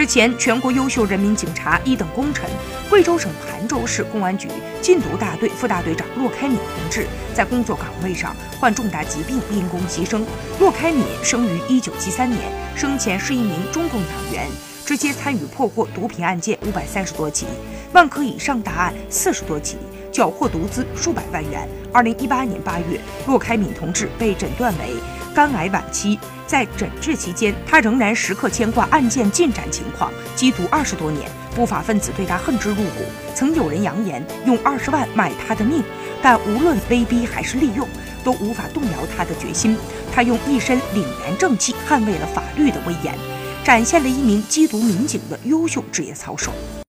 日前，全国优秀人民警察一等功臣、贵州省盘州市公安局禁毒大队副大队长骆开敏同志在工作岗位上患重大疾病，因公牺牲。骆开敏生于1973年，生前是一名中共党员，直接参与破获毒品案件五百三十多起，万科以上大案四十多起，缴获毒资数百万元。2018年8月，骆开敏同志被诊断为肝癌晚期。在诊治期间，他仍然时刻牵挂案件进展情况。缉毒二十多年，不法分子对他恨之入骨。曾有人扬言用二十万买他的命，但无论威逼还是利用，都无法动摇他的决心。他用一身凛然正气捍卫了法律的威严，展现了一名缉毒民警的优秀职业操守。